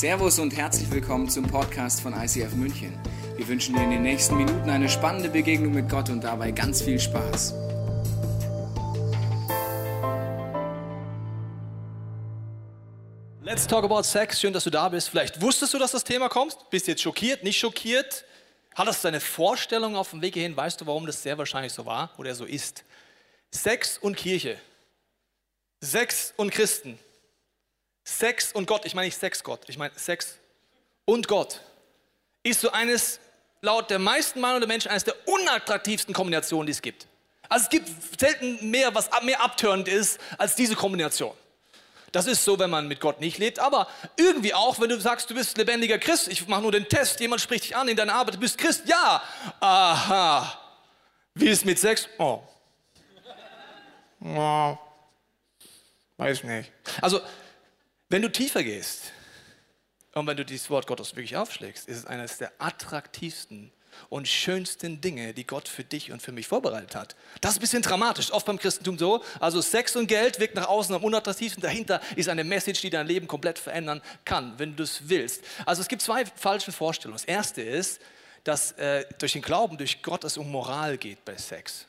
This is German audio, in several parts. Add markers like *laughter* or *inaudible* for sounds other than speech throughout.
Servus und herzlich willkommen zum Podcast von ICF München. Wir wünschen dir in den nächsten Minuten eine spannende Begegnung mit Gott und dabei ganz viel Spaß. Let's talk about sex. Schön, dass du da bist. Vielleicht wusstest du, dass das Thema kommt? Bist jetzt schockiert, nicht schockiert? Hattest du deine Vorstellung auf dem Weg hierhin? Weißt du, warum das sehr wahrscheinlich so war oder so ist? Sex und Kirche. Sex und Christen. Sex und Gott, ich meine nicht Sexgott, ich meine Sex und Gott, ist so eines, laut der meisten Meinung der Menschen, eines der unattraktivsten Kombinationen, die es gibt. Also es gibt selten mehr, was mehr abtörend ist, als diese Kombination. Das ist so, wenn man mit Gott nicht lebt, aber irgendwie auch, wenn du sagst, du bist lebendiger Christ, ich mache nur den Test, jemand spricht dich an in deiner Arbeit, du bist Christ, ja, aha. Wie ist mit Sex? Oh. oh. Weiß nicht. Also wenn du tiefer gehst und wenn du dieses Wort Gottes wirklich aufschlägst, ist es eines der attraktivsten und schönsten Dinge, die Gott für dich und für mich vorbereitet hat. Das ist ein bisschen dramatisch, oft beim Christentum so. Also Sex und Geld wirkt nach außen am unattraktivsten. Dahinter ist eine Message, die dein Leben komplett verändern kann, wenn du es willst. Also es gibt zwei falsche Vorstellungen. Das erste ist, dass äh, durch den Glauben, durch Gott es um Moral geht bei Sex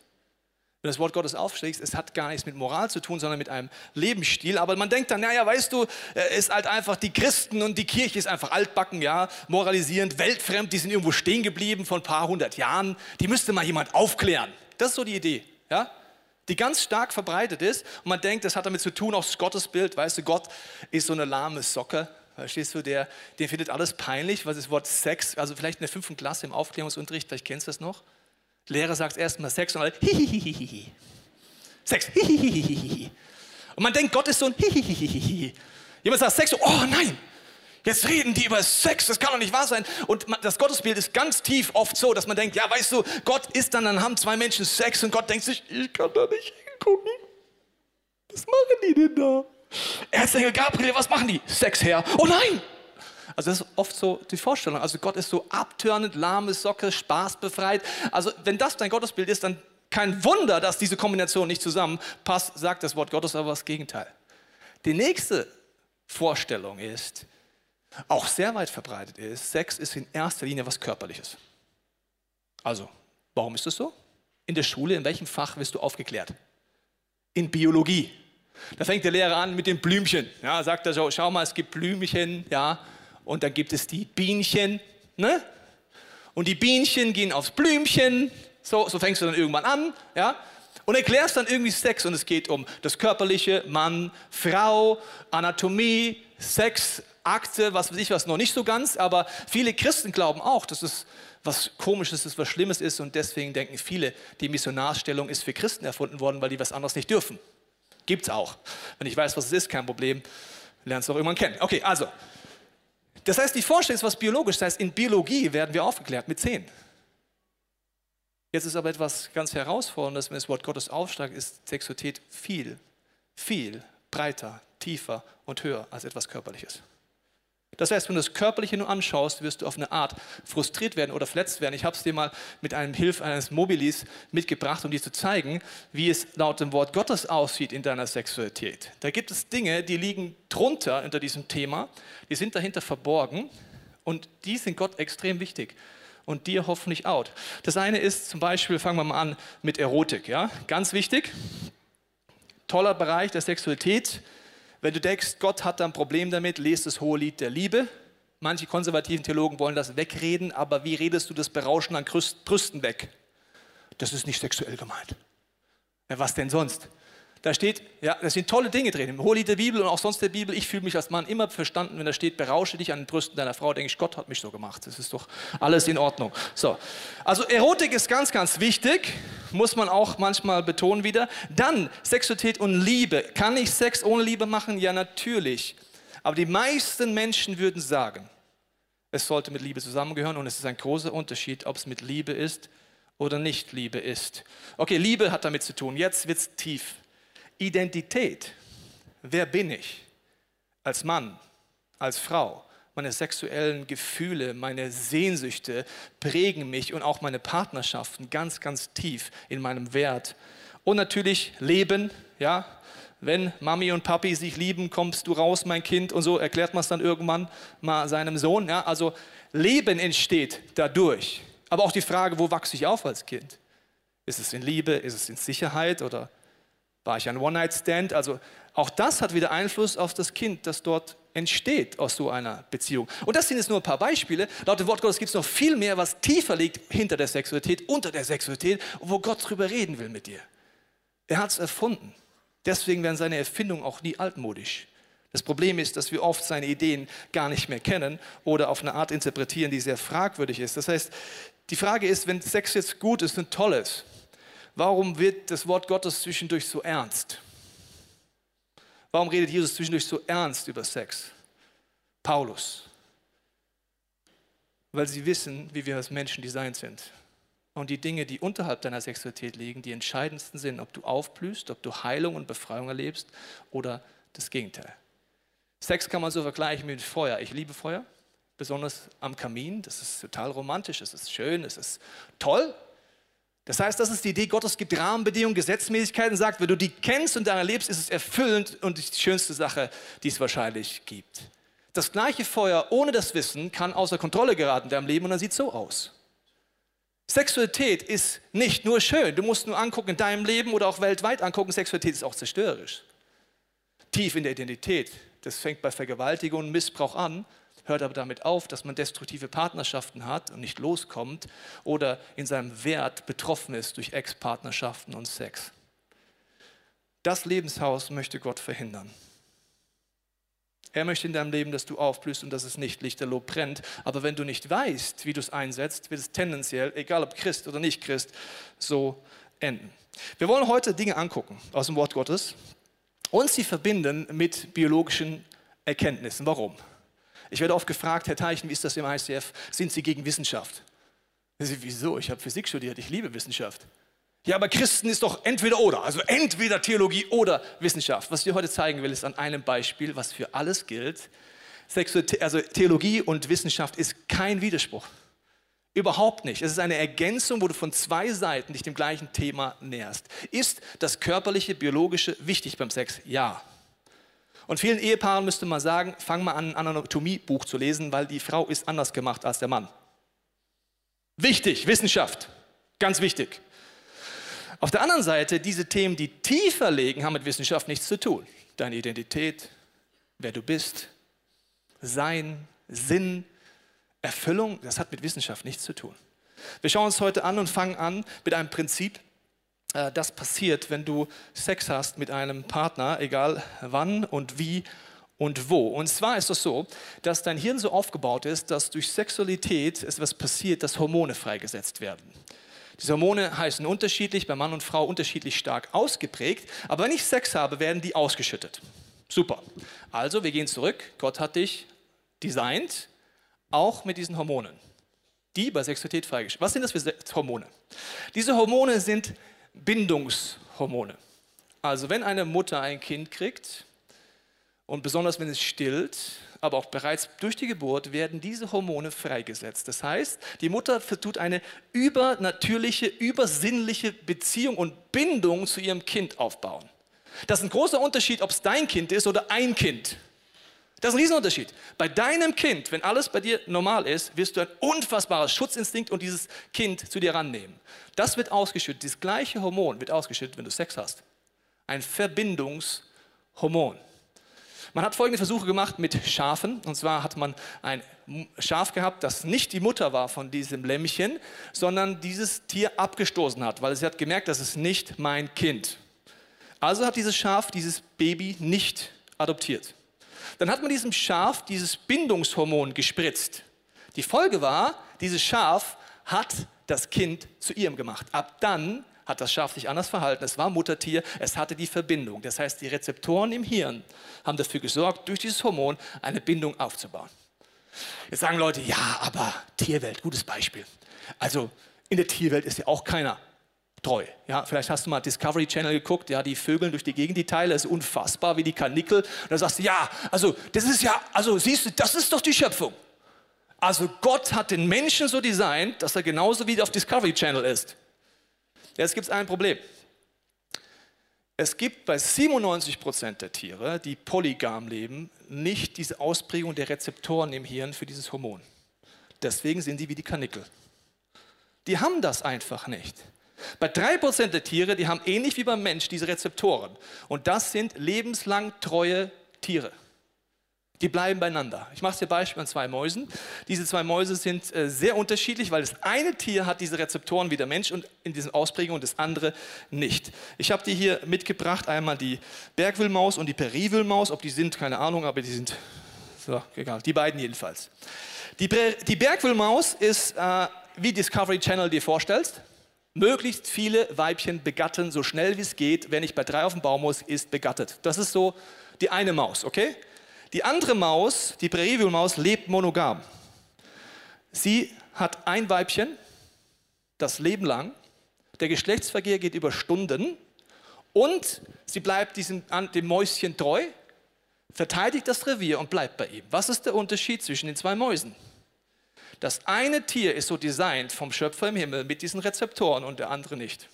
wenn du das Wort Gottes aufschlägst, es hat gar nichts mit Moral zu tun, sondern mit einem Lebensstil. Aber man denkt dann, naja, weißt du, es ist halt einfach die Christen und die Kirche ist einfach altbacken, ja, moralisierend, weltfremd, die sind irgendwo stehen geblieben vor ein paar hundert Jahren. Die müsste mal jemand aufklären. Das ist so die Idee, ja, die ganz stark verbreitet ist. Und man denkt, das hat damit zu tun, auch das Gottesbild, weißt du, Gott ist so eine lahme Socke. Verstehst du, der, der findet alles peinlich, was das Wort Sex, also vielleicht in der fünften Klasse im Aufklärungsunterricht, vielleicht kennst du das noch Lehrer sagt erstmal Sex und alle hihihihihi. Sex, hihihihihi. Und man denkt, Gott ist so ein hihihihihi. Jemand sagt Sex, oh nein, jetzt reden die über Sex, das kann doch nicht wahr sein. Und das Gottesbild ist ganz tief oft so, dass man denkt, ja, weißt du, Gott ist dann, dann haben zwei Menschen Sex und Gott denkt sich, ich kann da nicht hingucken. Was machen die denn da? Erzengel Gabriel, was machen die? Sex her. Oh nein, also das ist oft so die Vorstellung. Also Gott ist so abtörnend, lahme Socke, spaßbefreit. Also wenn das dein Gottesbild ist, dann kein Wunder, dass diese Kombination nicht zusammenpasst, sagt das Wort Gottes aber das Gegenteil. Die nächste Vorstellung ist, auch sehr weit verbreitet ist, Sex ist in erster Linie was Körperliches. Also, warum ist das so? In der Schule, in welchem Fach wirst du aufgeklärt? In Biologie. Da fängt der Lehrer an mit dem Blümchen. Ja, sagt er so, schau mal, es gibt Blümchen, ja, und dann gibt es die Bienchen. Ne? Und die Bienchen gehen aufs Blümchen. So, so fängst du dann irgendwann an. Ja? Und erklärst dann irgendwie Sex. Und es geht um das Körperliche, Mann, Frau, Anatomie, Sex, Akte, was weiß ich was, noch nicht so ganz. Aber viele Christen glauben auch, dass es was Komisches ist, was Schlimmes ist. Und deswegen denken viele, die Missionarstellung ist für Christen erfunden worden, weil die was anderes nicht dürfen. Gibt es auch. Wenn ich weiß, was es ist, kein Problem. Lernst du auch irgendwann kennen. Okay, also, das heißt, die Vorstellung ist was biologisch. Das heißt, in Biologie werden wir aufgeklärt mit zehn. Jetzt ist aber etwas ganz Herausforderndes, wenn das Wort Gottes aufsteigt, ist Sexualität viel, viel breiter, tiefer und höher als etwas Körperliches. Das heißt, wenn du das Körperliche nur anschaust, wirst du auf eine Art frustriert werden oder verletzt werden. Ich habe es dir mal mit einem Hilfe eines Mobilis mitgebracht, um dir zu zeigen, wie es laut dem Wort Gottes aussieht in deiner Sexualität. Da gibt es Dinge, die liegen drunter unter diesem Thema, die sind dahinter verborgen und die sind Gott extrem wichtig und dir hoffentlich auch. Das eine ist zum Beispiel, fangen wir mal an mit Erotik. Ja? Ganz wichtig, toller Bereich der Sexualität wenn du denkst, Gott hat ein Problem damit, lest das hohe Lied der Liebe. Manche konservativen Theologen wollen das wegreden, aber wie redest du das Berauschen an Brüsten weg? Das ist nicht sexuell gemeint. Ja, was denn sonst? Da steht, ja, da sind tolle Dinge drin. Im Hohelied der Bibel und auch sonst der Bibel. Ich fühle mich als Mann immer verstanden, wenn da steht, berausche dich an den Brüsten deiner Frau, denke ich, Gott hat mich so gemacht. Das ist doch alles in Ordnung. So. Also Erotik ist ganz, ganz wichtig. Muss man auch manchmal betonen wieder. Dann Sexualität und Liebe. Kann ich Sex ohne Liebe machen? Ja, natürlich. Aber die meisten Menschen würden sagen, es sollte mit Liebe zusammengehören und es ist ein großer Unterschied, ob es mit Liebe ist oder nicht Liebe ist. Okay, Liebe hat damit zu tun. Jetzt wird es tief. Identität. Wer bin ich? Als Mann, als Frau. Meine sexuellen Gefühle, meine Sehnsüchte prägen mich und auch meine Partnerschaften ganz, ganz tief in meinem Wert. Und natürlich Leben, ja, wenn Mami und Papi sich lieben, kommst du raus, mein Kind, und so erklärt man es dann irgendwann mal seinem Sohn. Ja? Also Leben entsteht dadurch. Aber auch die Frage, wo wachse ich auf als Kind? Ist es in Liebe, ist es in Sicherheit oder war ich ein One-Night-Stand? Also auch das hat wieder Einfluss auf das Kind, das dort entsteht aus so einer Beziehung. Und das sind jetzt nur ein paar Beispiele. Laut dem Wort Gottes gibt es noch viel mehr, was tiefer liegt hinter der Sexualität, unter der Sexualität, wo Gott drüber reden will mit dir. Er hat es erfunden. Deswegen werden seine Erfindungen auch nie altmodisch. Das Problem ist, dass wir oft seine Ideen gar nicht mehr kennen oder auf eine Art interpretieren, die sehr fragwürdig ist. Das heißt, die Frage ist, wenn Sex jetzt gut ist und toll ist, warum wird das Wort Gottes zwischendurch so ernst? Warum redet Jesus zwischendurch so ernst über Sex? Paulus. Weil sie wissen, wie wir als Menschen designt sind. Und die Dinge, die unterhalb deiner Sexualität liegen, die entscheidendsten sind, ob du aufblühst, ob du Heilung und Befreiung erlebst oder das Gegenteil. Sex kann man so vergleichen mit Feuer. Ich liebe Feuer, besonders am Kamin. Das ist total romantisch, es ist schön, es ist toll. Das heißt, das ist die Idee, Gottes gibt Rahmenbedingungen, Gesetzmäßigkeiten, sagt, wenn du die kennst und daran erlebst, ist es erfüllend und die schönste Sache, die es wahrscheinlich gibt. Das gleiche Feuer ohne das Wissen kann außer Kontrolle geraten in deinem Leben und dann sieht so aus. Sexualität ist nicht nur schön, du musst nur angucken in deinem Leben oder auch weltweit angucken, Sexualität ist auch zerstörerisch. Tief in der Identität. Das fängt bei Vergewaltigung und Missbrauch an hört aber damit auf, dass man destruktive Partnerschaften hat und nicht loskommt oder in seinem Wert betroffen ist durch Ex-Partnerschaften und Sex. Das Lebenshaus möchte Gott verhindern. Er möchte in deinem Leben, dass du aufblühst und dass es nicht lichterloh brennt. Aber wenn du nicht weißt, wie du es einsetzt, wird es tendenziell, egal ob Christ oder nicht Christ, so enden. Wir wollen heute Dinge angucken aus dem Wort Gottes und sie verbinden mit biologischen Erkenntnissen. Warum? Ich werde oft gefragt, Herr Teichen, wie ist das im ICF? Sind Sie gegen Wissenschaft? Wieso? Ich habe Physik studiert, ich liebe Wissenschaft. Ja, aber Christen ist doch entweder oder, also entweder Theologie oder Wissenschaft. Was ich dir heute zeigen will, ist an einem Beispiel, was für alles gilt. Also Theologie und Wissenschaft ist kein Widerspruch. Überhaupt nicht. Es ist eine Ergänzung, wo du von zwei Seiten dich dem gleichen Thema näherst. Ist das körperliche, biologische wichtig beim Sex? Ja. Und vielen Ehepaaren müsste man sagen, fang mal an, ein Anatomiebuch zu lesen, weil die Frau ist anders gemacht als der Mann. Wichtig, Wissenschaft, ganz wichtig. Auf der anderen Seite, diese Themen, die tiefer liegen, haben mit Wissenschaft nichts zu tun. Deine Identität, wer du bist, Sein, Sinn, Erfüllung, das hat mit Wissenschaft nichts zu tun. Wir schauen uns heute an und fangen an mit einem Prinzip, äh, das passiert, wenn du Sex hast mit einem Partner, egal wann und wie und wo. Und zwar ist es so, dass dein Hirn so aufgebaut ist, dass durch Sexualität etwas passiert, dass Hormone freigesetzt werden. Diese Hormone heißen unterschiedlich, bei Mann und Frau unterschiedlich stark ausgeprägt, aber wenn ich Sex habe, werden die ausgeschüttet. Super. Also, wir gehen zurück. Gott hat dich designt, auch mit diesen Hormonen, die bei Sexualität freigeschaltet Was sind das für Hormone? Diese Hormone sind Bindungshormone. Also wenn eine Mutter ein Kind kriegt und besonders wenn es stillt, aber auch bereits durch die Geburt werden diese Hormone freigesetzt. Das heißt, die Mutter tut eine übernatürliche, übersinnliche Beziehung und Bindung zu ihrem Kind aufbauen. Das ist ein großer Unterschied, ob es dein Kind ist oder ein Kind. Das ist ein Riesenunterschied. Bei deinem Kind, wenn alles bei dir normal ist, wirst du ein unfassbarer Schutzinstinkt und dieses Kind zu dir rannehmen. Das wird ausgeschüttet, dieses gleiche Hormon wird ausgeschüttet, wenn du Sex hast. Ein Verbindungshormon. Man hat folgende Versuche gemacht mit Schafen. Und zwar hat man ein Schaf gehabt, das nicht die Mutter war von diesem Lämmchen, sondern dieses Tier abgestoßen hat, weil es hat gemerkt, das ist nicht mein Kind. Also hat dieses Schaf dieses Baby nicht adoptiert. Dann hat man diesem Schaf dieses Bindungshormon gespritzt. Die Folge war, dieses Schaf hat das Kind zu ihrem gemacht. Ab dann hat das Schaf sich anders verhalten. Es war Muttertier, es hatte die Verbindung. Das heißt, die Rezeptoren im Hirn haben dafür gesorgt, durch dieses Hormon eine Bindung aufzubauen. Jetzt sagen Leute, ja, aber Tierwelt, gutes Beispiel. Also in der Tierwelt ist ja auch keiner treu. Ja, vielleicht hast du mal Discovery Channel geguckt, ja, die Vögeln durch die Gegend, die Teile, ist unfassbar wie die Kanickel. Und da sagst du, ja, also das ist ja, also siehst du, das ist doch die Schöpfung. Also Gott hat den Menschen so designt, dass er genauso wie auf Discovery Channel ist. Jetzt gibt es ein Problem. Es gibt bei 97 Prozent der Tiere, die polygam leben, nicht diese Ausprägung der Rezeptoren im Hirn für dieses Hormon. Deswegen sind die wie die Kanickel. Die haben das einfach nicht. Bei 3% der Tiere, die haben ähnlich wie beim Mensch diese Rezeptoren. Und das sind lebenslang treue Tiere. Die bleiben beieinander. Ich mache es dir Beispiel an zwei Mäusen. Diese zwei Mäuse sind äh, sehr unterschiedlich, weil das eine Tier hat diese Rezeptoren wie der Mensch und in diesen Ausprägungen das andere nicht. Ich habe die hier mitgebracht, einmal die Bergwillmaus und die Periwillmaus. Ob die sind, keine Ahnung, aber die sind, so, egal, die beiden jedenfalls. Die, die Bergwillmaus ist, äh, wie Discovery Channel dir vorstellst, möglichst viele Weibchen begatten, so schnell wie es geht. Wer nicht bei drei auf dem Baum muss, ist begattet. Das ist so die eine Maus, okay? Die andere Maus, die Prärivium-Maus, lebt monogam. Sie hat ein Weibchen, das Leben lang. Der Geschlechtsverkehr geht über Stunden und sie bleibt diesem, dem Mäuschen treu, verteidigt das Revier und bleibt bei ihm. Was ist der Unterschied zwischen den zwei Mäusen? Das eine Tier ist so designt vom Schöpfer im Himmel mit diesen Rezeptoren und der andere nicht.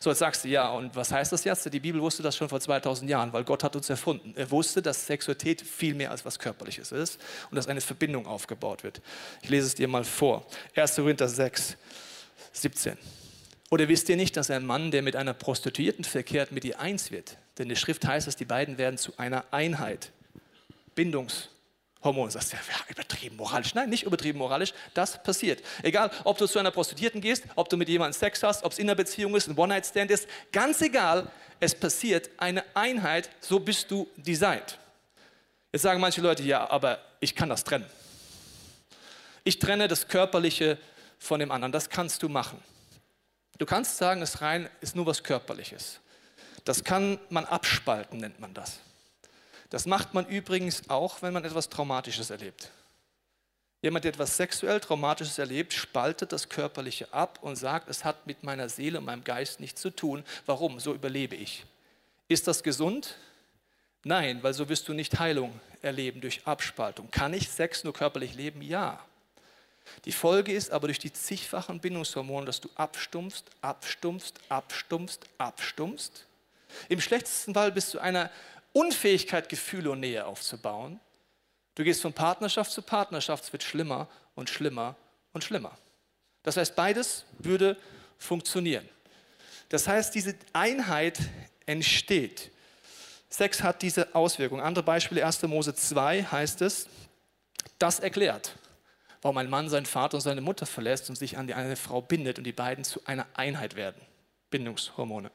So, jetzt sagst du, ja, und was heißt das jetzt? Die Bibel wusste das schon vor 2000 Jahren, weil Gott hat uns erfunden. Er wusste, dass Sexualität viel mehr als was Körperliches ist und dass eine Verbindung aufgebaut wird. Ich lese es dir mal vor. 1. Korinther 6, 17. Oder wisst ihr nicht, dass ein Mann, der mit einer Prostituierten verkehrt, mit ihr eins wird? Denn der Schrift heißt es, die beiden werden zu einer Einheit. Bindungs- Hormone. Sagst du, ja, übertrieben moralisch. Nein, nicht übertrieben moralisch. Das passiert. Egal, ob du zu einer Prostituierten gehst, ob du mit jemandem Sex hast, ob es in einer Beziehung ist, ein One-Night-Stand ist. Ganz egal, es passiert eine Einheit, so bist du designt. Jetzt sagen manche Leute, ja, aber ich kann das trennen. Ich trenne das Körperliche von dem anderen. Das kannst du machen. Du kannst sagen, es rein ist nur was Körperliches. Das kann man abspalten, nennt man das. Das macht man übrigens auch, wenn man etwas Traumatisches erlebt. Jemand, der etwas sexuell Traumatisches erlebt, spaltet das Körperliche ab und sagt, es hat mit meiner Seele und meinem Geist nichts zu tun. Warum? So überlebe ich. Ist das gesund? Nein, weil so wirst du nicht Heilung erleben durch Abspaltung. Kann ich Sex nur körperlich leben? Ja. Die Folge ist aber durch die zigfachen Bindungshormone, dass du abstumpfst, abstumpfst, abstumpfst, abstumpfst. Im schlechtesten Fall bist du einer Unfähigkeit, Gefühle und Nähe aufzubauen. Du gehst von Partnerschaft zu Partnerschaft, es wird schlimmer und schlimmer und schlimmer. Das heißt, beides würde funktionieren. Das heißt, diese Einheit entsteht. Sex hat diese Auswirkung. Andere Beispiele, 1. Mose 2 heißt es, das erklärt, warum ein Mann seinen Vater und seine Mutter verlässt und sich an die eine Frau bindet und die beiden zu einer Einheit werden. Bindungshormone.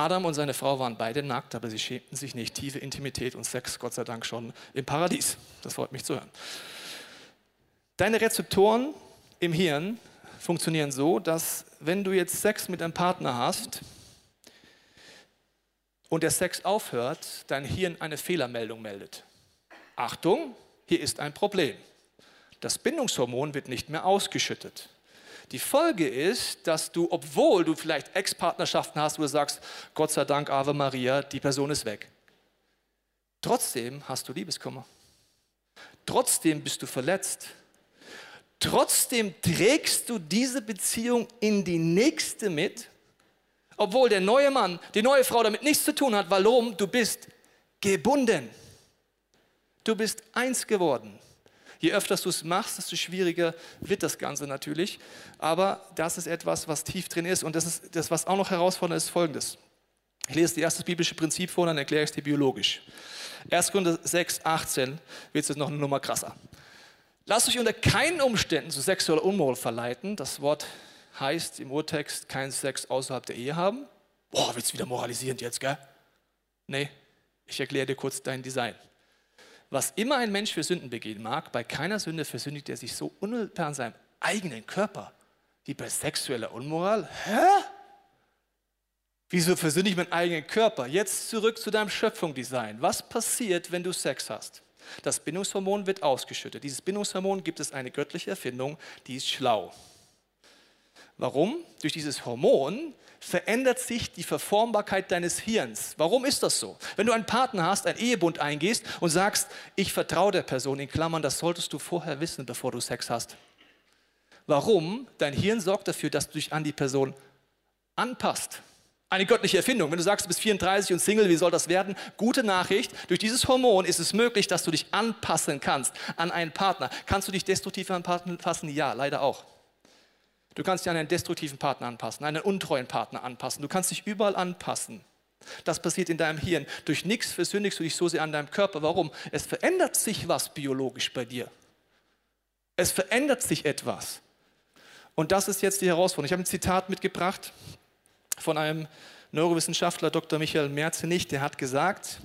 Adam und seine Frau waren beide nackt, aber sie schämten sich nicht. Tiefe Intimität und Sex, Gott sei Dank, schon im Paradies. Das freut mich zu hören. Deine Rezeptoren im Hirn funktionieren so, dass wenn du jetzt Sex mit einem Partner hast und der Sex aufhört, dein Hirn eine Fehlermeldung meldet. Achtung, hier ist ein Problem. Das Bindungshormon wird nicht mehr ausgeschüttet. Die Folge ist, dass du, obwohl du vielleicht Ex-Partnerschaften hast, wo du sagst, Gott sei Dank, Ave Maria, die Person ist weg. Trotzdem hast du Liebeskummer. Trotzdem bist du verletzt. Trotzdem trägst du diese Beziehung in die nächste mit, obwohl der neue Mann, die neue Frau damit nichts zu tun hat. Warum? Du bist gebunden. Du bist eins geworden. Je öfter du es machst, desto schwieriger wird das Ganze natürlich. Aber das ist etwas, was tief drin ist. Und das, ist, das was auch noch herausfordernd ist, folgendes. Ich lese das erste biblische Prinzip vor, dann erkläre ich es dir biologisch. 1. Korinther 6, 18 wird es jetzt noch eine Nummer krasser. Lasst euch unter keinen Umständen zu sexueller Unmoral verleiten. Das Wort heißt im Urtext kein Sex außerhalb der Ehe haben. Boah, wird's wieder moralisierend jetzt, gell? Nee, ich erkläre dir kurz dein Design. Was immer ein Mensch für Sünden begehen mag, bei keiner Sünde versündigt er sich so unmittelbar an seinem eigenen Körper wie bei sexueller Unmoral. Hä? Wieso versündige ich meinen eigenen Körper? Jetzt zurück zu deinem Schöpfungsdesign. Was passiert, wenn du Sex hast? Das Bindungshormon wird ausgeschüttet. Dieses Bindungshormon gibt es eine göttliche Erfindung, die ist schlau. Warum? Durch dieses Hormon verändert sich die Verformbarkeit deines Hirns. Warum ist das so? Wenn du einen Partner hast, einen Ehebund eingehst und sagst, ich vertraue der Person, in Klammern, das solltest du vorher wissen, bevor du Sex hast. Warum? Dein Hirn sorgt dafür, dass du dich an die Person anpasst. Eine göttliche Erfindung. Wenn du sagst, du bist 34 und Single, wie soll das werden? Gute Nachricht. Durch dieses Hormon ist es möglich, dass du dich anpassen kannst an einen Partner. Kannst du dich destruktiv anpassen? Ja, leider auch. Du kannst dich an einen destruktiven Partner anpassen, einen untreuen Partner anpassen. Du kannst dich überall anpassen. Das passiert in deinem Hirn. Durch nichts versündigst du dich so sehr an deinem Körper. Warum? Es verändert sich was biologisch bei dir. Es verändert sich etwas. Und das ist jetzt die Herausforderung. Ich habe ein Zitat mitgebracht von einem Neurowissenschaftler, Dr. Michael Merzenich, der hat gesagt,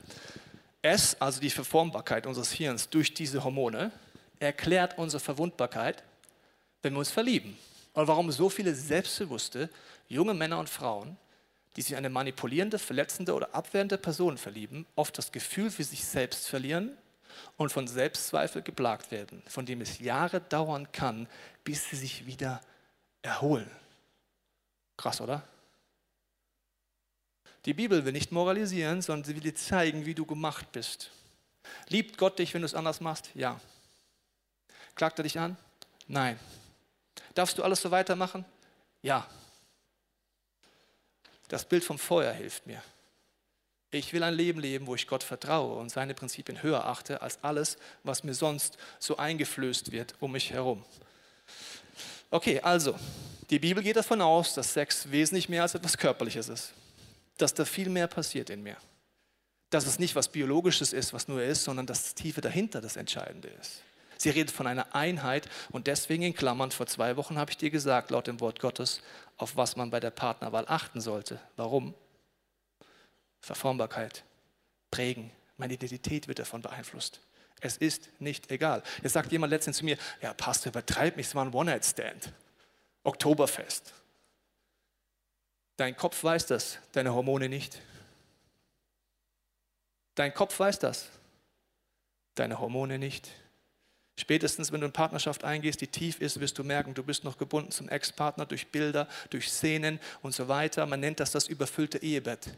es, also die Verformbarkeit unseres Hirns durch diese Hormone, erklärt unsere Verwundbarkeit, wenn wir uns verlieben. Und warum so viele selbstbewusste junge Männer und Frauen, die sich eine manipulierende, verletzende oder abwehrende Person verlieben, oft das Gefühl für sich selbst verlieren und von Selbstzweifel geplagt werden, von dem es Jahre dauern kann, bis sie sich wieder erholen. Krass, oder? Die Bibel will nicht moralisieren, sondern sie will dir zeigen, wie du gemacht bist. Liebt Gott dich, wenn du es anders machst? Ja. Klagt er dich an? Nein. Darfst du alles so weitermachen? Ja. Das Bild vom Feuer hilft mir. Ich will ein Leben leben, wo ich Gott vertraue und seine Prinzipien höher achte als alles, was mir sonst so eingeflößt wird um mich herum. Okay, also, die Bibel geht davon aus, dass Sex wesentlich mehr als etwas Körperliches ist dass da viel mehr passiert in mir. Dass es nicht was Biologisches ist, was nur ist, sondern dass das Tiefe dahinter das Entscheidende ist. Sie redet von einer Einheit und deswegen in Klammern, vor zwei Wochen habe ich dir gesagt, laut dem Wort Gottes, auf was man bei der Partnerwahl achten sollte. Warum? Verformbarkeit, prägen. Meine Identität wird davon beeinflusst. Es ist nicht egal. Jetzt sagt jemand letztens zu mir, ja Pastor, übertreib mich, es war ein One-Night-Stand. Oktoberfest. Dein Kopf weiß das, deine Hormone nicht. Dein Kopf weiß das, deine Hormone nicht. Spätestens, wenn du in Partnerschaft eingehst, die tief ist, wirst du merken, du bist noch gebunden zum Ex-Partner durch Bilder, durch Szenen und so weiter. Man nennt das das überfüllte Ehebett.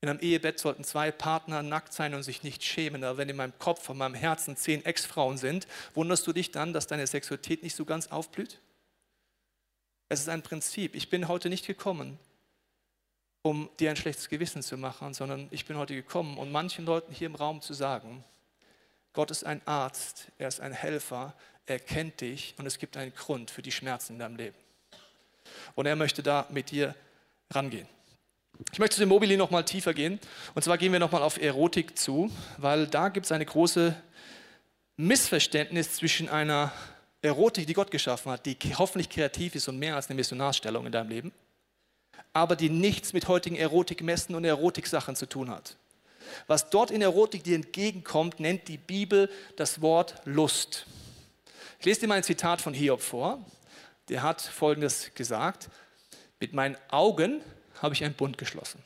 In einem Ehebett sollten zwei Partner nackt sein und sich nicht schämen. Aber wenn in meinem Kopf, in meinem Herzen zehn Ex-Frauen sind, wunderst du dich dann, dass deine Sexualität nicht so ganz aufblüht? Es ist ein Prinzip. Ich bin heute nicht gekommen, um dir ein schlechtes Gewissen zu machen, sondern ich bin heute gekommen, um manchen Leuten hier im Raum zu sagen, Gott ist ein Arzt, er ist ein Helfer, er kennt dich und es gibt einen Grund für die Schmerzen in deinem Leben. Und er möchte da mit dir rangehen. Ich möchte zu dem Mobili noch mal tiefer gehen. Und zwar gehen wir noch mal auf Erotik zu, weil da gibt es eine große Missverständnis zwischen einer Erotik, die Gott geschaffen hat, die hoffentlich kreativ ist und mehr als eine Missionarstellung in deinem Leben, aber die nichts mit heutigen Erotikmessen und Erotiksachen zu tun hat. Was dort in Erotik dir entgegenkommt, nennt die Bibel das Wort Lust. Ich lese dir mal ein Zitat von Hiob vor. Der hat Folgendes gesagt. Mit meinen Augen habe ich einen Bund geschlossen.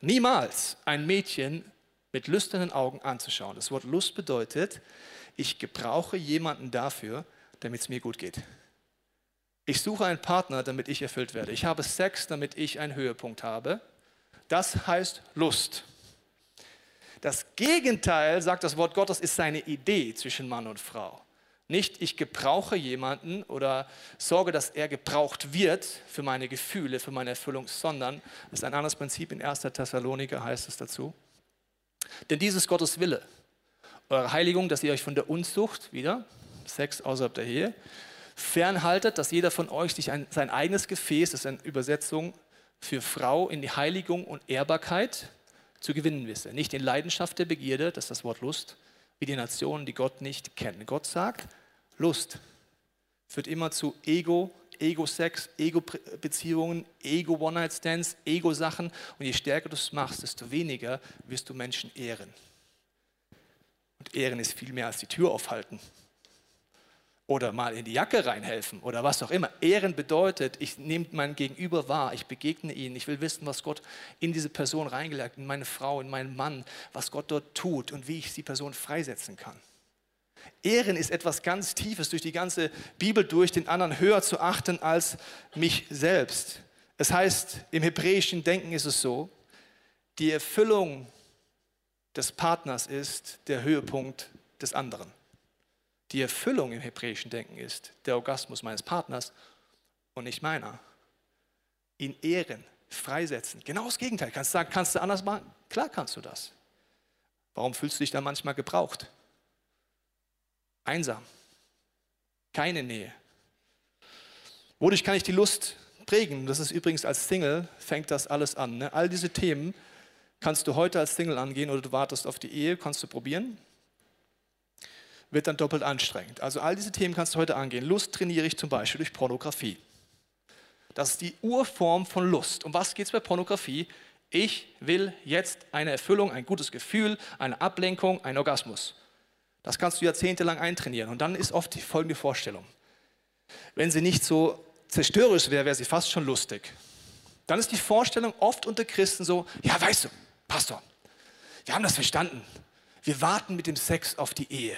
Niemals ein Mädchen mit lüsternen Augen anzuschauen. Das Wort Lust bedeutet, ich gebrauche jemanden dafür, damit es mir gut geht. Ich suche einen Partner, damit ich erfüllt werde. Ich habe Sex, damit ich einen Höhepunkt habe. Das heißt Lust. Das Gegenteil, sagt das Wort Gottes, ist seine Idee zwischen Mann und Frau. Nicht, ich gebrauche jemanden oder sorge, dass er gebraucht wird für meine Gefühle, für meine Erfüllung, sondern das ist ein anderes Prinzip. In 1. Thessaloniker heißt es dazu. Denn dieses Gottes Wille, eure Heiligung, dass ihr euch von der Unzucht, wieder, Sex außerhalb der Ehe, fernhaltet, dass jeder von euch sich ein, sein eigenes Gefäß, das ist eine Übersetzung für Frau, in die Heiligung und Ehrbarkeit zu gewinnen wisse. Nicht in Leidenschaft der Begierde, das ist das Wort Lust, wie die Nationen, die Gott nicht kennen. Gott sagt, Lust führt immer zu Ego, Ego-Sex, Ego-Beziehungen, Ego-One-Night-Stands, Ego-Sachen. Und je stärker du es machst, desto weniger wirst du Menschen ehren. Und Ehren ist viel mehr als die Tür aufhalten oder mal in die Jacke reinhelfen oder was auch immer. Ehren bedeutet, ich nehme mein Gegenüber wahr, ich begegne ihn, ich will wissen, was Gott in diese Person reingelegt, in meine Frau, in meinen Mann, was Gott dort tut und wie ich die Person freisetzen kann. Ehren ist etwas ganz Tiefes, durch die ganze Bibel durch, den anderen höher zu achten als mich selbst. Es heißt, im hebräischen Denken ist es so, die Erfüllung des Partners ist der Höhepunkt des anderen. Die Erfüllung im hebräischen Denken ist der Orgasmus meines Partners und nicht meiner. Ihn ehren, freisetzen. Genau das Gegenteil. Kannst du sagen, kannst du anders machen? Klar kannst du das. Warum fühlst du dich da manchmal gebraucht? Einsam. Keine Nähe. Wodurch kann ich die Lust prägen? Das ist übrigens als Single, fängt das alles an. Ne? All diese Themen kannst du heute als Single angehen oder du wartest auf die Ehe, kannst du probieren. Wird dann doppelt anstrengend. Also all diese Themen kannst du heute angehen. Lust trainiere ich zum Beispiel durch Pornografie. Das ist die Urform von Lust. Um was geht es bei Pornografie? Ich will jetzt eine Erfüllung, ein gutes Gefühl, eine Ablenkung, einen Orgasmus. Das kannst du jahrzehntelang eintrainieren. Und dann ist oft die folgende Vorstellung. Wenn sie nicht so zerstörerisch wäre, wäre sie fast schon lustig. Dann ist die Vorstellung oft unter Christen so, ja weißt du, Pastor, wir haben das verstanden. Wir warten mit dem Sex auf die Ehe.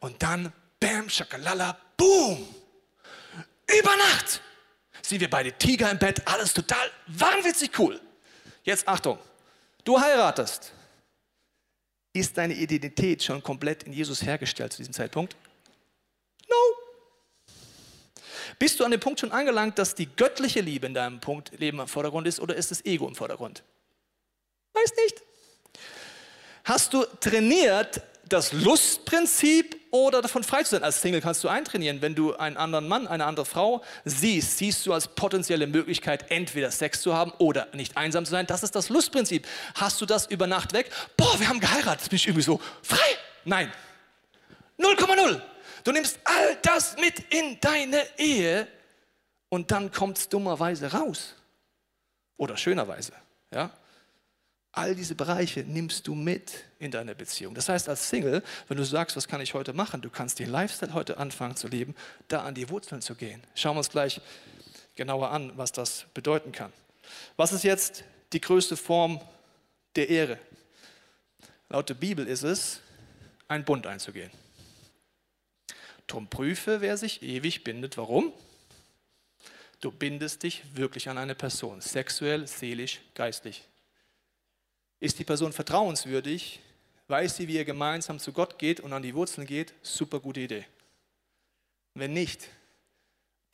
Und dann, bam, schakalala, boom, über Nacht sind wir beide Tiger im Bett, alles total wahnwitzig cool. Jetzt Achtung, du heiratest. Ist deine Identität schon komplett in Jesus hergestellt zu diesem Zeitpunkt? No. Bist du an dem Punkt schon angelangt, dass die göttliche Liebe in deinem Punkt Leben im Vordergrund ist oder ist das Ego im Vordergrund? Weiß nicht. Hast du trainiert, das Lustprinzip oder davon frei zu sein. Als Single kannst du eintrainieren. Wenn du einen anderen Mann, eine andere Frau siehst, siehst du als potenzielle Möglichkeit, entweder Sex zu haben oder nicht einsam zu sein. Das ist das Lustprinzip. Hast du das über Nacht weg? Boah, wir haben geheiratet. Jetzt bin ich irgendwie so frei. Nein. 0,0. Du nimmst all das mit in deine Ehe und dann kommt es dummerweise raus. Oder schönerweise. Ja? All diese Bereiche nimmst du mit in deine Beziehung. Das heißt, als Single, wenn du sagst, was kann ich heute machen, du kannst den Lifestyle heute anfangen zu leben, da an die Wurzeln zu gehen. Schauen wir uns gleich genauer an, was das bedeuten kann. Was ist jetzt die größte Form der Ehre? Laut der Bibel ist es, einen Bund einzugehen. Drum prüfe, wer sich ewig bindet. Warum? Du bindest dich wirklich an eine Person, sexuell, seelisch, geistlich. Ist die Person vertrauenswürdig? Weiß sie, wie er gemeinsam zu Gott geht und an die Wurzeln geht? Super gute Idee. Wenn nicht,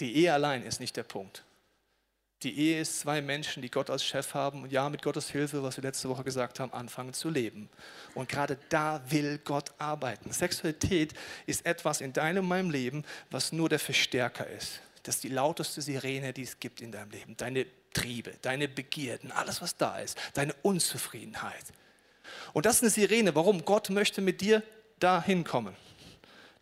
die Ehe allein ist nicht der Punkt. Die Ehe ist zwei Menschen, die Gott als Chef haben und ja, mit Gottes Hilfe, was wir letzte Woche gesagt haben, anfangen zu leben. Und gerade da will Gott arbeiten. Sexualität ist etwas in deinem und meinem Leben, was nur der Verstärker ist. Das ist die lauteste Sirene, die es gibt in deinem Leben. Deine Triebe, deine Begierden, alles, was da ist, deine Unzufriedenheit. Und das ist eine Sirene. Warum? Gott möchte mit dir da hinkommen,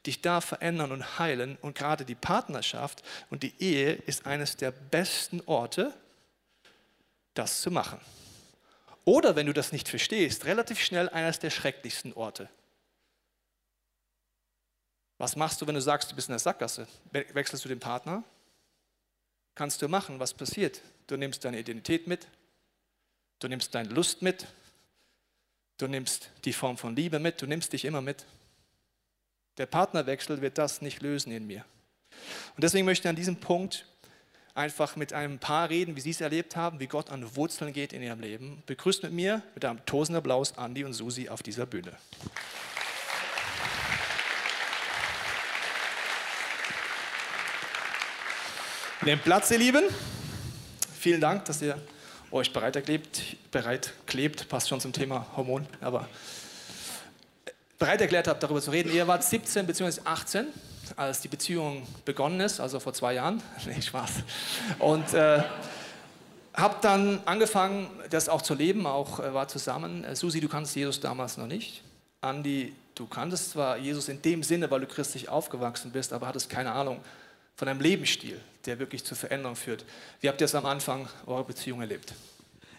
dich da verändern und heilen. Und gerade die Partnerschaft und die Ehe ist eines der besten Orte, das zu machen. Oder wenn du das nicht verstehst, relativ schnell eines der schrecklichsten Orte. Was machst du, wenn du sagst, du bist in der Sackgasse? Wechselst du den Partner? Kannst du machen, was passiert? Du nimmst deine Identität mit, du nimmst deine Lust mit, du nimmst die Form von Liebe mit, du nimmst dich immer mit. Der Partnerwechsel wird das nicht lösen in mir. Und deswegen möchte ich an diesem Punkt einfach mit einem Paar reden, wie sie es erlebt haben, wie Gott an Wurzeln geht in ihrem Leben. Begrüßt mit mir, mit einem tosenden Applaus, Andi und Susi auf dieser Bühne. Nehmt Platz, ihr Lieben. Vielen Dank, dass ihr euch bereit erklebt, bereit klebt, passt schon zum Thema Hormon, aber bereit erklärt habt, darüber zu reden. Ihr wart 17 bzw. 18, als die Beziehung begonnen ist, also vor zwei Jahren. *laughs* nee, Spaß. Und äh, habt dann angefangen, das auch zu leben, auch äh, war zusammen. Äh, Susi, du kannst Jesus damals noch nicht. Andi, du kanntest zwar Jesus in dem Sinne, weil du christlich aufgewachsen bist, aber hattest keine Ahnung, von einem Lebensstil, der wirklich zur Veränderung führt. Wie habt ihr es am Anfang eurer Beziehung erlebt?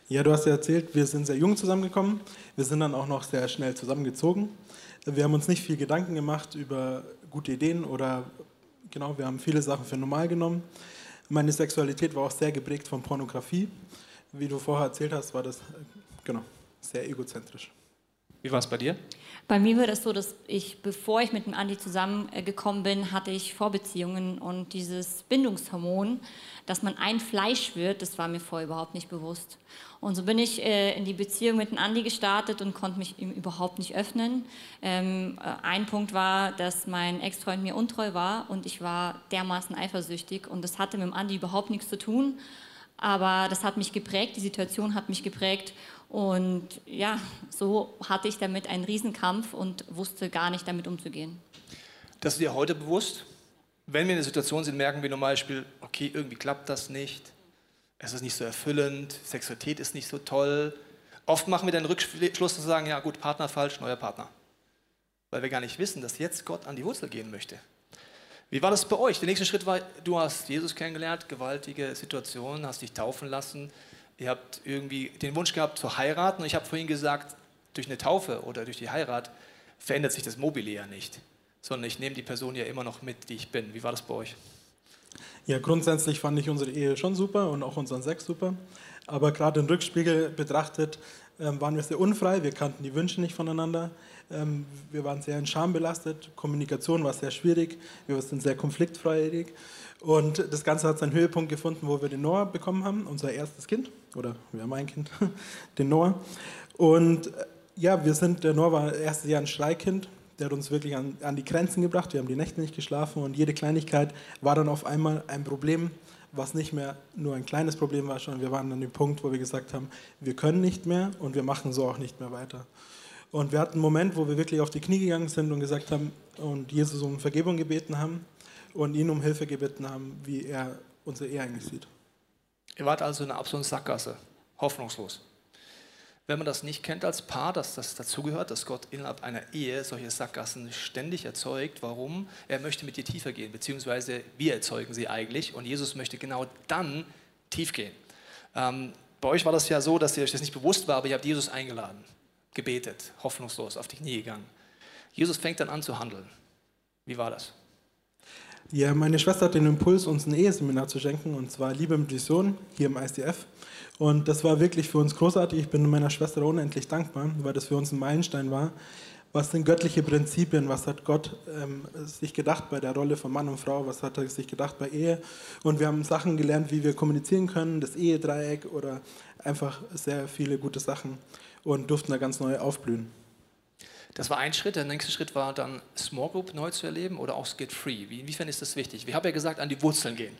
Ja, du hast ja erzählt, wir sind sehr jung zusammengekommen. Wir sind dann auch noch sehr schnell zusammengezogen. Wir haben uns nicht viel Gedanken gemacht über gute Ideen oder genau, wir haben viele Sachen für normal genommen. Meine Sexualität war auch sehr geprägt von Pornografie. Wie du vorher erzählt hast, war das genau sehr egozentrisch. Wie war es bei dir? Bei mir war das so, dass ich, bevor ich mit dem Andi zusammengekommen bin, hatte ich Vorbeziehungen und dieses Bindungshormon, dass man ein Fleisch wird, das war mir vorher überhaupt nicht bewusst. Und so bin ich äh, in die Beziehung mit dem Andi gestartet und konnte mich ihm überhaupt nicht öffnen. Ähm, äh, ein Punkt war, dass mein Ex-Freund mir untreu war und ich war dermaßen eifersüchtig und das hatte mit dem Andi überhaupt nichts zu tun. Aber das hat mich geprägt, die Situation hat mich geprägt. Und ja, so hatte ich damit einen Riesenkampf und wusste gar nicht damit umzugehen. Das ist dir heute bewusst? Wenn wir in der Situation sind, merken wir zum Beispiel, okay, irgendwie klappt das nicht, es ist nicht so erfüllend, Sexualität ist nicht so toll. Oft machen wir dann Rückschluss und sagen, ja gut, Partner falsch, neuer Partner. Weil wir gar nicht wissen, dass jetzt Gott an die Wurzel gehen möchte. Wie war das bei euch? Der nächste Schritt war, du hast Jesus kennengelernt, gewaltige Situation, hast dich taufen lassen. Ihr habt irgendwie den Wunsch gehabt zu heiraten. Und ich habe vorhin gesagt, durch eine Taufe oder durch die Heirat verändert sich das Mobile ja nicht, sondern ich nehme die Person ja immer noch mit, die ich bin. Wie war das bei euch? Ja, grundsätzlich fand ich unsere Ehe schon super und auch unseren Sex super. Aber gerade im Rückspiegel betrachtet ähm, waren wir sehr unfrei. Wir kannten die Wünsche nicht voneinander. Ähm, wir waren sehr in Scham belastet, Kommunikation war sehr schwierig, wir sind sehr konfliktfreudig. Und das Ganze hat seinen Höhepunkt gefunden, wo wir den Noah bekommen haben, unser erstes Kind, oder wir haben ein Kind, *laughs* den Noah. Und äh, ja, wir sind, der Noah war erstes Jahr ein Schreikind, der hat uns wirklich an, an die Grenzen gebracht, wir haben die Nächte nicht geschlafen und jede Kleinigkeit war dann auf einmal ein Problem, was nicht mehr nur ein kleines Problem war, sondern wir waren an dem Punkt, wo wir gesagt haben, wir können nicht mehr und wir machen so auch nicht mehr weiter. Und wir hatten einen Moment, wo wir wirklich auf die Knie gegangen sind und gesagt haben und Jesus um Vergebung gebeten haben und ihn um Hilfe gebeten haben, wie er unsere Ehe eigentlich sieht. Ihr wart also in einer absoluten Sackgasse, hoffnungslos. Wenn man das nicht kennt als Paar, dass das dazugehört, dass Gott innerhalb einer Ehe solche Sackgassen ständig erzeugt. Warum? Er möchte mit dir tiefer gehen, beziehungsweise wir erzeugen sie eigentlich und Jesus möchte genau dann tief gehen. Ähm, bei euch war das ja so, dass ihr euch das nicht bewusst war, aber ihr habt Jesus eingeladen gebetet, hoffnungslos, auf die Knie gegangen. Jesus fängt dann an zu handeln. Wie war das? Ja, meine Schwester hat den Impuls, uns ein Eheseminar zu schenken, und zwar Liebe mit Vision hier im ICF. Und das war wirklich für uns großartig. Ich bin meiner Schwester unendlich dankbar, weil das für uns ein Meilenstein war. Was sind göttliche Prinzipien? Was hat Gott ähm, sich gedacht bei der Rolle von Mann und Frau? Was hat er sich gedacht bei Ehe? Und wir haben Sachen gelernt, wie wir kommunizieren können, das Ehedreieck oder einfach sehr viele gute Sachen und durften da ganz neu aufblühen. Das war ein Schritt. Der nächste Schritt war dann Small Group neu zu erleben oder auch Skid Free. Wie, inwiefern ist das wichtig? Wir haben ja gesagt, an die Wurzeln gehen.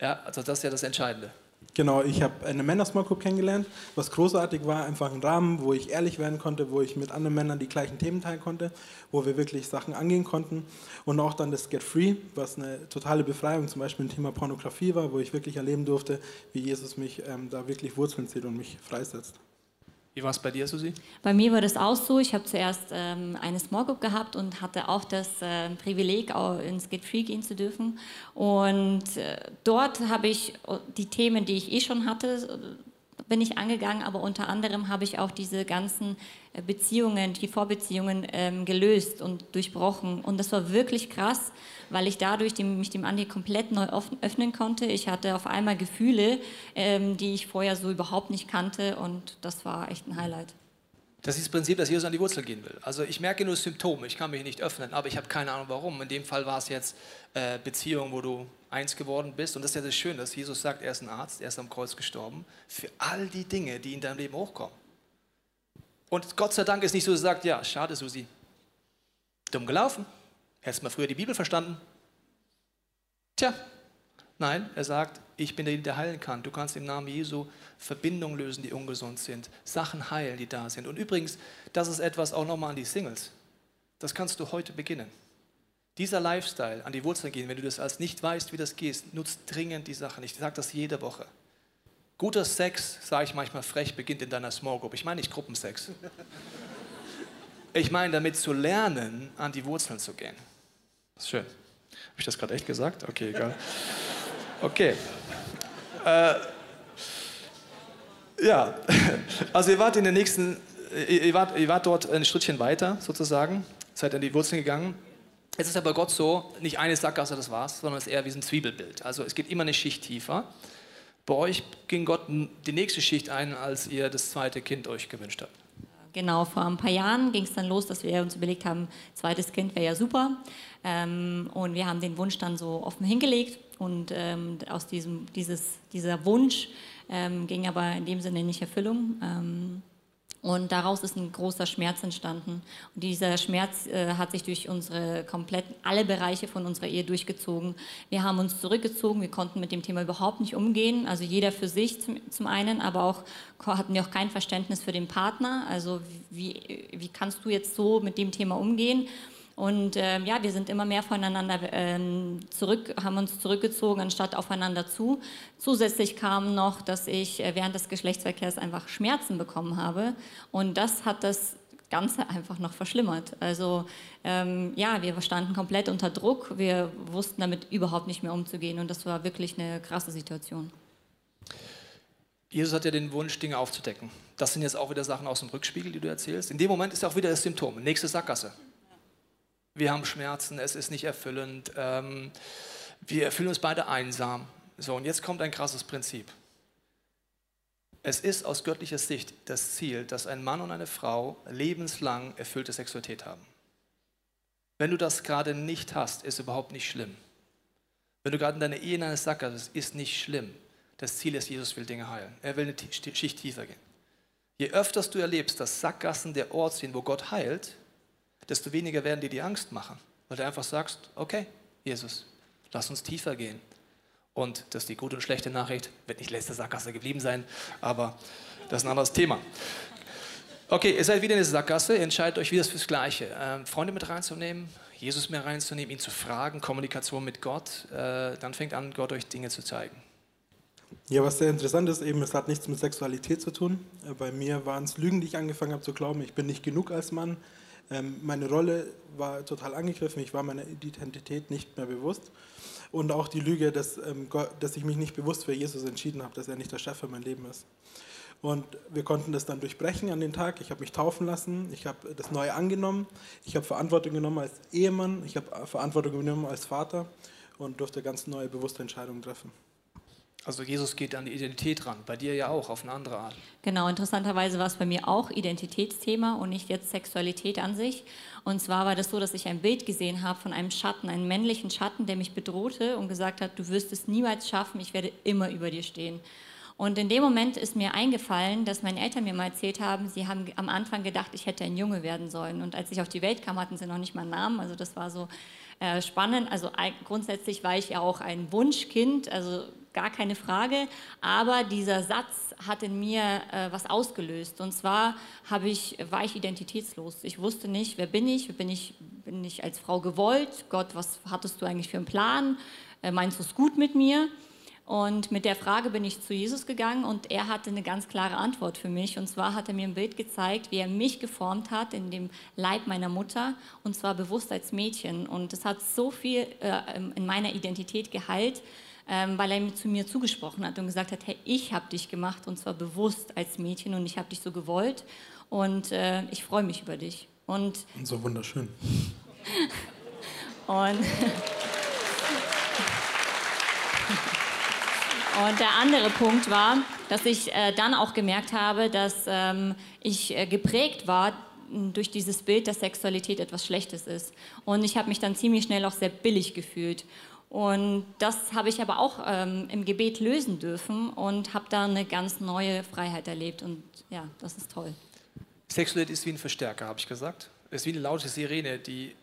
Ja, also das ist ja das Entscheidende. Genau, ich habe eine Männer-Small Group kennengelernt, was großartig war, einfach ein Rahmen, wo ich ehrlich werden konnte, wo ich mit anderen Männern die gleichen Themen teilen konnte, wo wir wirklich Sachen angehen konnten. Und auch dann das Get Free, was eine totale Befreiung zum Beispiel im Thema Pornografie war, wo ich wirklich erleben durfte, wie Jesus mich ähm, da wirklich Wurzeln zieht und mich freisetzt. Wie war es bei dir, Susi? Bei mir war das auch so. Ich habe zuerst ähm, eine Small Group gehabt und hatte auch das äh, Privileg, auch ins Get Free gehen zu dürfen. Und äh, dort habe ich die Themen, die ich eh schon hatte, bin ich angegangen, aber unter anderem habe ich auch diese ganzen äh, Beziehungen, die Vorbeziehungen ähm, gelöst und durchbrochen. Und das war wirklich krass, weil ich dadurch dem, mich dem Andi komplett neu öffnen konnte. Ich hatte auf einmal Gefühle, ähm, die ich vorher so überhaupt nicht kannte und das war echt ein Highlight. Das ist das Prinzip, dass Jesus an die Wurzel gehen will. Also ich merke nur Symptome, ich kann mich nicht öffnen, aber ich habe keine Ahnung warum. In dem Fall war es jetzt äh, Beziehung, wo du eins geworden bist. Und das ist ja das Schöne, dass Jesus sagt, er ist ein Arzt, er ist am Kreuz gestorben, für all die Dinge, die in deinem Leben hochkommen. Und Gott sei Dank ist nicht so, dass er sagt, ja, schade, Susi, dumm gelaufen, hättest mal früher die Bibel verstanden. Tja, nein, er sagt, ich bin der, der heilen kann. Du kannst im Namen Jesu Verbindungen lösen, die ungesund sind, Sachen heilen, die da sind. Und übrigens, das ist etwas auch nochmal an die Singles. Das kannst du heute beginnen. Dieser Lifestyle, an die Wurzeln gehen, wenn du das als nicht weißt, wie das geht, nutzt dringend die Sachen. Ich sage das jede Woche. Guter Sex, sage ich manchmal frech, beginnt in deiner Small Group. Ich meine nicht Gruppensex. Ich meine damit zu lernen, an die Wurzeln zu gehen. Das ist schön. Habe ich das gerade echt gesagt? Okay, egal. *laughs* Okay. Äh, ja, also ihr wart in den nächsten, ihr wart, ihr wart dort ein Schrittchen weiter sozusagen, seid an die Wurzeln gegangen. Es ist aber Gott so, nicht eine Sackgasse, das war's, sondern es ist eher wie ein Zwiebelbild. Also es geht immer eine Schicht tiefer. Bei euch ging Gott die nächste Schicht ein, als ihr das zweite Kind euch gewünscht habt. Genau, vor ein paar Jahren ging es dann los, dass wir uns überlegt haben, zweites Kind wäre ja super. Ähm, und wir haben den Wunsch dann so offen hingelegt. Und ähm, aus diesem, dieses, dieser Wunsch ähm, ging aber in dem Sinne nicht Erfüllung. Und daraus ist ein großer Schmerz entstanden. Und dieser Schmerz äh, hat sich durch unsere kompletten, alle Bereiche von unserer Ehe durchgezogen. Wir haben uns zurückgezogen, wir konnten mit dem Thema überhaupt nicht umgehen. Also jeder für sich zum, zum einen, aber auch hatten wir auch kein Verständnis für den Partner. Also wie, wie kannst du jetzt so mit dem Thema umgehen? Und äh, ja, wir sind immer mehr voneinander ähm, zurück, haben uns zurückgezogen, anstatt aufeinander zu. Zusätzlich kam noch, dass ich äh, während des Geschlechtsverkehrs einfach Schmerzen bekommen habe. Und das hat das Ganze einfach noch verschlimmert. Also ähm, ja, wir standen komplett unter Druck. Wir wussten damit überhaupt nicht mehr umzugehen. Und das war wirklich eine krasse Situation. Jesus hat ja den Wunsch, Dinge aufzudecken. Das sind jetzt auch wieder Sachen aus dem Rückspiegel, die du erzählst. In dem Moment ist auch wieder das Symptom. Nächste Sackgasse wir haben Schmerzen, es ist nicht erfüllend, ähm, wir fühlen uns beide einsam. So, und jetzt kommt ein krasses Prinzip. Es ist aus göttlicher Sicht das Ziel, dass ein Mann und eine Frau lebenslang erfüllte Sexualität haben. Wenn du das gerade nicht hast, ist überhaupt nicht schlimm. Wenn du gerade in deiner Ehe in einer Sackgasse bist, ist nicht schlimm. Das Ziel ist, Jesus will Dinge heilen. Er will eine Schicht tiefer gehen. Je öfters du erlebst, dass Sackgassen der Ort sind, wo Gott heilt, desto weniger werden dir die Angst machen, weil du einfach sagst, okay, Jesus, lass uns tiefer gehen. Und das ist die gute und schlechte Nachricht, wird nicht letzte Sackgasse geblieben sein, aber das ist ein anderes Thema. Okay, ihr seid wieder in der Sackgasse, entscheidet euch wieder fürs Gleiche. Ähm, Freunde mit reinzunehmen, Jesus mehr reinzunehmen, ihn zu fragen, Kommunikation mit Gott, äh, dann fängt an, Gott euch Dinge zu zeigen. Ja, was sehr interessant ist, eben, es hat nichts mit Sexualität zu tun. Äh, bei mir waren es Lügen, die ich angefangen habe zu glauben, ich bin nicht genug als Mann. Ähm, meine Rolle war total angegriffen, ich war meiner Identität nicht mehr bewusst. Und auch die Lüge, dass, ähm, dass ich mich nicht bewusst für Jesus entschieden habe, dass er nicht der Chef für mein Leben ist. Und wir konnten das dann durchbrechen an den Tag. Ich habe mich taufen lassen, ich habe das Neue angenommen, ich habe Verantwortung genommen als Ehemann, ich habe Verantwortung genommen als Vater und durfte ganz neue, bewusste Entscheidungen treffen. Also Jesus geht an die Identität ran, bei dir ja auch auf eine andere Art. Genau, interessanterweise war es bei mir auch Identitätsthema und nicht jetzt Sexualität an sich. Und zwar war das so, dass ich ein Bild gesehen habe von einem Schatten, einem männlichen Schatten, der mich bedrohte und gesagt hat, du wirst es niemals schaffen, ich werde immer über dir stehen. Und in dem Moment ist mir eingefallen, dass meine Eltern mir mal erzählt haben, sie haben am Anfang gedacht, ich hätte ein Junge werden sollen. Und als ich auf die Welt kam, hatten sie noch nicht mal einen Namen. Also das war so äh, spannend. Also grundsätzlich war ich ja auch ein Wunschkind. Also gar keine Frage. Aber dieser Satz hat in mir äh, was ausgelöst. Und zwar ich, war ich identitätslos. Ich wusste nicht, wer bin ich? Bin ich, bin ich als Frau gewollt? Gott, was hattest du eigentlich für einen Plan? Äh, meinst du es gut mit mir? Und mit der Frage bin ich zu Jesus gegangen und er hatte eine ganz klare Antwort für mich. Und zwar hat er mir ein Bild gezeigt, wie er mich geformt hat in dem Leib meiner Mutter und zwar bewusst als Mädchen. Und es hat so viel äh, in meiner Identität geheilt, ähm, weil er zu mir zugesprochen hat und gesagt hat, hey, ich habe dich gemacht und zwar bewusst als Mädchen und ich habe dich so gewollt und äh, ich freue mich über dich. Und, und so wunderschön. *laughs* und, *laughs* und der andere Punkt war, dass ich äh, dann auch gemerkt habe, dass ähm, ich äh, geprägt war durch dieses Bild, dass Sexualität etwas Schlechtes ist. Und ich habe mich dann ziemlich schnell auch sehr billig gefühlt. Und das habe ich aber auch ähm, im Gebet lösen dürfen und habe da eine ganz neue Freiheit erlebt. Und ja, das ist toll. Sexualität ist wie ein Verstärker, habe ich gesagt. Es ist wie eine laute Sirene, die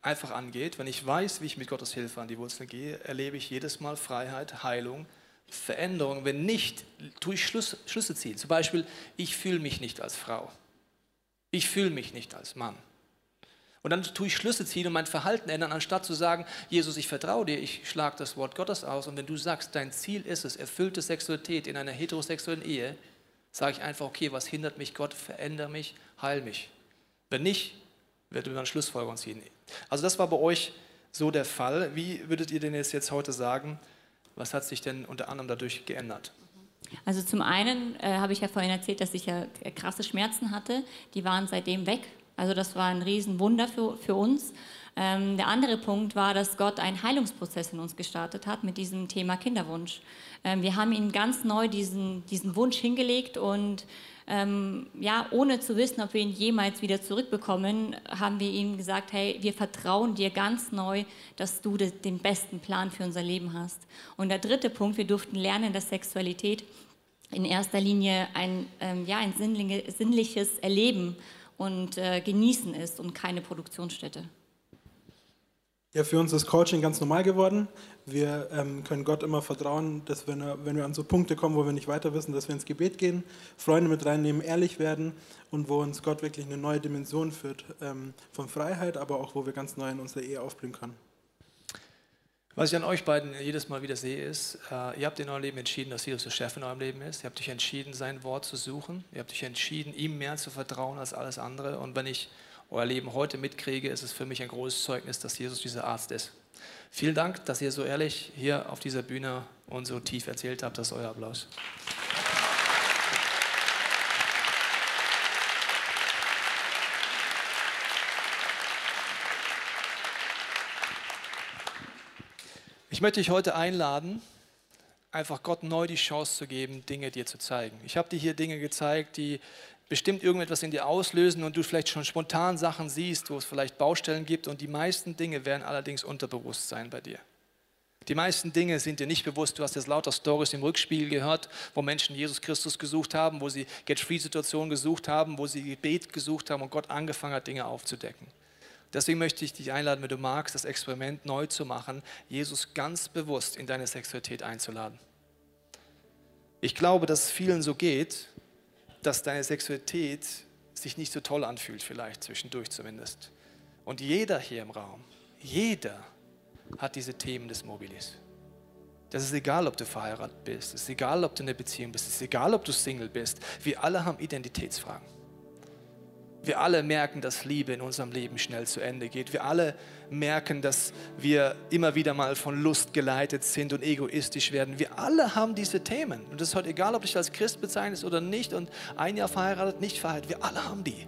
einfach angeht. Wenn ich weiß, wie ich mit Gottes Hilfe an die Wurzel gehe, erlebe ich jedes Mal Freiheit, Heilung, Veränderung. Wenn nicht, tue ich Schluss, Schlüsse ziehen. Zum Beispiel, ich fühle mich nicht als Frau. Ich fühle mich nicht als Mann. Und dann tue ich Schlüsse ziehen und mein Verhalten ändern, anstatt zu sagen, Jesus, ich vertraue dir, ich schlage das Wort Gottes aus. Und wenn du sagst, dein Ziel ist es, erfüllte Sexualität in einer heterosexuellen Ehe, sage ich einfach, okay, was hindert mich? Gott, verändere mich, heil mich. Wenn nicht, ihr dann Schlussfolgerungen ziehen. Also das war bei euch so der Fall. Wie würdet ihr denn jetzt heute sagen, was hat sich denn unter anderem dadurch geändert? Also zum einen äh, habe ich ja vorhin erzählt, dass ich ja krasse Schmerzen hatte. Die waren seitdem weg. Also das war ein Riesenwunder für, für uns. Ähm, der andere Punkt war, dass Gott einen Heilungsprozess in uns gestartet hat mit diesem Thema Kinderwunsch. Ähm, wir haben ihm ganz neu diesen, diesen Wunsch hingelegt und ähm, ja, ohne zu wissen, ob wir ihn jemals wieder zurückbekommen, haben wir ihm gesagt, hey, wir vertrauen dir ganz neu, dass du den besten Plan für unser Leben hast. Und der dritte Punkt, wir durften lernen, dass Sexualität in erster Linie ein, ähm, ja, ein sinnliches Erleben und äh, Genießen ist und keine Produktionsstätte. Ja, für uns ist Coaching ganz normal geworden. Wir ähm, können Gott immer vertrauen, dass wenn, wenn wir an so Punkte kommen, wo wir nicht weiter wissen, dass wir ins Gebet gehen, Freunde mit reinnehmen, ehrlich werden und wo uns Gott wirklich eine neue Dimension führt ähm, von Freiheit, aber auch wo wir ganz neu in unserer Ehe aufblühen können. Was ich an euch beiden jedes Mal wieder sehe, ist, äh, ihr habt in eurem Leben entschieden, dass Jesus der Chef in eurem Leben ist. Ihr habt euch entschieden, sein Wort zu suchen. Ihr habt euch entschieden, ihm mehr zu vertrauen als alles andere. Und wenn ich euer Leben heute mitkriege, ist es für mich ein großes Zeugnis, dass Jesus dieser Arzt ist. Vielen Dank, dass ihr so ehrlich hier auf dieser Bühne und so tief erzählt habt. Das ist euer Applaus. Ich möchte dich heute einladen, einfach Gott neu die Chance zu geben, Dinge dir zu zeigen. Ich habe dir hier Dinge gezeigt, die bestimmt irgendetwas in dir auslösen und du vielleicht schon spontan Sachen siehst, wo es vielleicht Baustellen gibt und die meisten Dinge werden allerdings unterbewusst sein bei dir. Die meisten Dinge sind dir nicht bewusst. Du hast jetzt lauter Stories im Rückspiegel gehört, wo Menschen Jesus Christus gesucht haben, wo sie Get-Free-Situationen gesucht haben, wo sie Gebet gesucht haben und Gott angefangen hat, Dinge aufzudecken. Deswegen möchte ich dich einladen, wenn du magst, das Experiment neu zu machen, Jesus ganz bewusst in deine Sexualität einzuladen. Ich glaube, dass es vielen so geht, dass deine Sexualität sich nicht so toll anfühlt, vielleicht zwischendurch zumindest. Und jeder hier im Raum, jeder hat diese Themen des Mobilis. Das ist egal, ob du verheiratet bist, es ist egal, ob du in einer Beziehung bist, es ist egal, ob du Single bist. Wir alle haben Identitätsfragen. Wir alle merken, dass Liebe in unserem Leben schnell zu Ende geht. Wir alle merken, dass wir immer wieder mal von Lust geleitet sind und egoistisch werden. Wir alle haben diese Themen. Und es ist heute egal, ob dich als Christ bezeichnest oder nicht und ein Jahr verheiratet, nicht verheiratet. Wir alle haben die.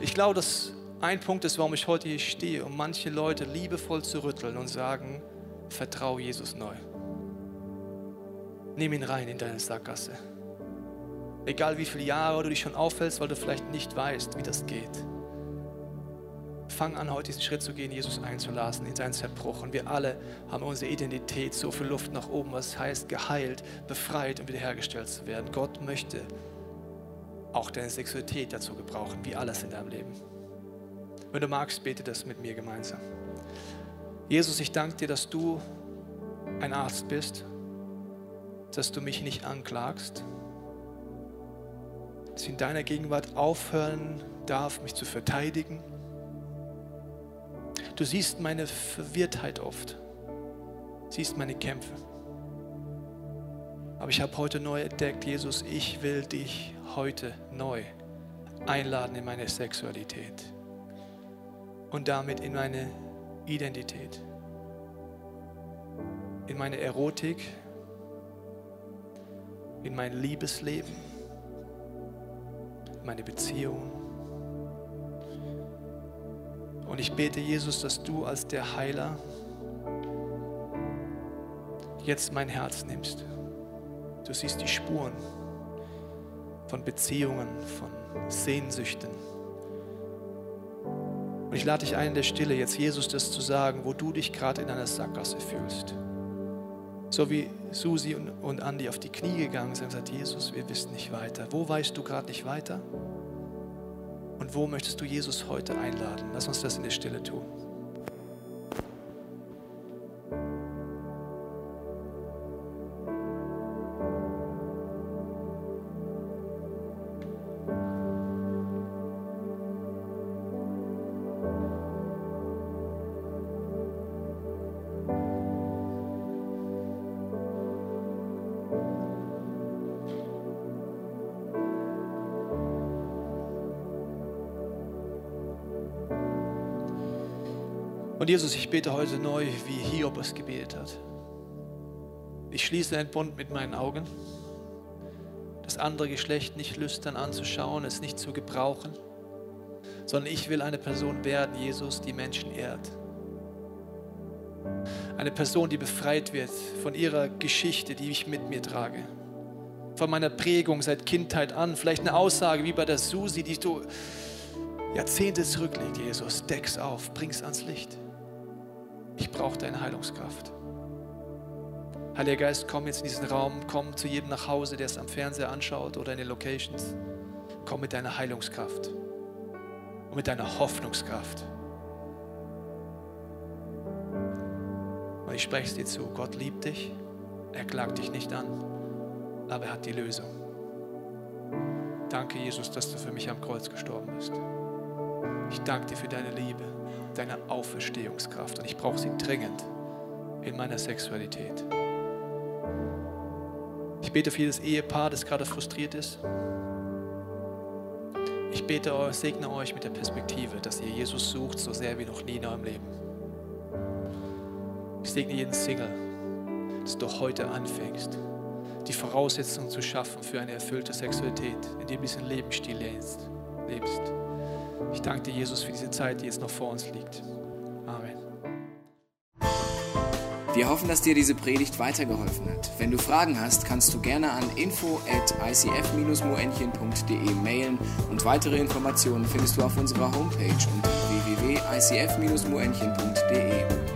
Ich glaube, dass ein Punkt ist, warum ich heute hier stehe, um manche Leute liebevoll zu rütteln und sagen, vertraue Jesus neu. Nimm ihn rein in deine Sackgasse. Egal wie viele Jahre du dich schon auffällst, weil du vielleicht nicht weißt, wie das geht. Fang an, heute diesen Schritt zu gehen, Jesus einzulassen in seinen Zerbruch. Und wir alle haben unsere Identität so viel Luft nach oben, was heißt, geheilt, befreit und wiederhergestellt zu werden. Gott möchte auch deine Sexualität dazu gebrauchen, wie alles in deinem Leben. Wenn du magst, bete das mit mir gemeinsam. Jesus, ich danke dir, dass du ein Arzt bist, dass du mich nicht anklagst dass ich in deiner Gegenwart aufhören darf, mich zu verteidigen. Du siehst meine Verwirrtheit oft, siehst meine Kämpfe. Aber ich habe heute neu entdeckt, Jesus, ich will dich heute neu einladen in meine Sexualität. Und damit in meine Identität, in meine Erotik, in mein Liebesleben meine Beziehung. Und ich bete, Jesus, dass du als der Heiler jetzt mein Herz nimmst. Du siehst die Spuren von Beziehungen, von Sehnsüchten. Und ich lade dich ein in der Stille, jetzt Jesus das zu sagen, wo du dich gerade in einer Sackgasse fühlst. So wie Susi und, und Andi auf die Knie gegangen sind und gesagt, Jesus, wir wissen nicht weiter. Wo weißt du gerade nicht weiter? Und wo möchtest du Jesus heute einladen? Lass uns das in der Stille tun. Und Jesus, ich bete heute neu, wie Hiob es gebetet hat. Ich schließe einen Bund mit meinen Augen, das andere Geschlecht nicht lüstern anzuschauen, es nicht zu gebrauchen, sondern ich will eine Person werden, Jesus, die Menschen ehrt. Eine Person, die befreit wird von ihrer Geschichte, die ich mit mir trage. Von meiner Prägung seit Kindheit an. Vielleicht eine Aussage wie bei der Susi, die du Jahrzehnte zurücklegt, Jesus. Deck's auf, bring's ans Licht. Ich brauche deine Heilungskraft. Heiliger Geist, komm jetzt in diesen Raum, komm zu jedem nach Hause, der es am Fernseher anschaut oder in den Locations. Komm mit deiner Heilungskraft und mit deiner Hoffnungskraft. Und ich spreche es dir zu, Gott liebt dich, er klagt dich nicht an, aber er hat die Lösung. Danke, Jesus, dass du für mich am Kreuz gestorben bist. Ich danke dir für deine Liebe, deine Auferstehungskraft und ich brauche sie dringend in meiner Sexualität. Ich bete für jedes Ehepaar, das gerade frustriert ist. Ich bete euch, segne euch mit der Perspektive, dass ihr Jesus sucht, so sehr wie noch nie in eurem Leben. Ich segne jeden Single, dass du heute anfängst, die Voraussetzungen zu schaffen für eine erfüllte Sexualität, in dem du diesen Lebensstil lebst. Ich danke dir, Jesus, für diese Zeit, die jetzt noch vor uns liegt. Amen. Wir hoffen, dass dir diese Predigt weitergeholfen hat. Wenn du Fragen hast, kannst du gerne an info at icf-moenchen.de mailen und weitere Informationen findest du auf unserer Homepage unter www.icf-moenchen.de.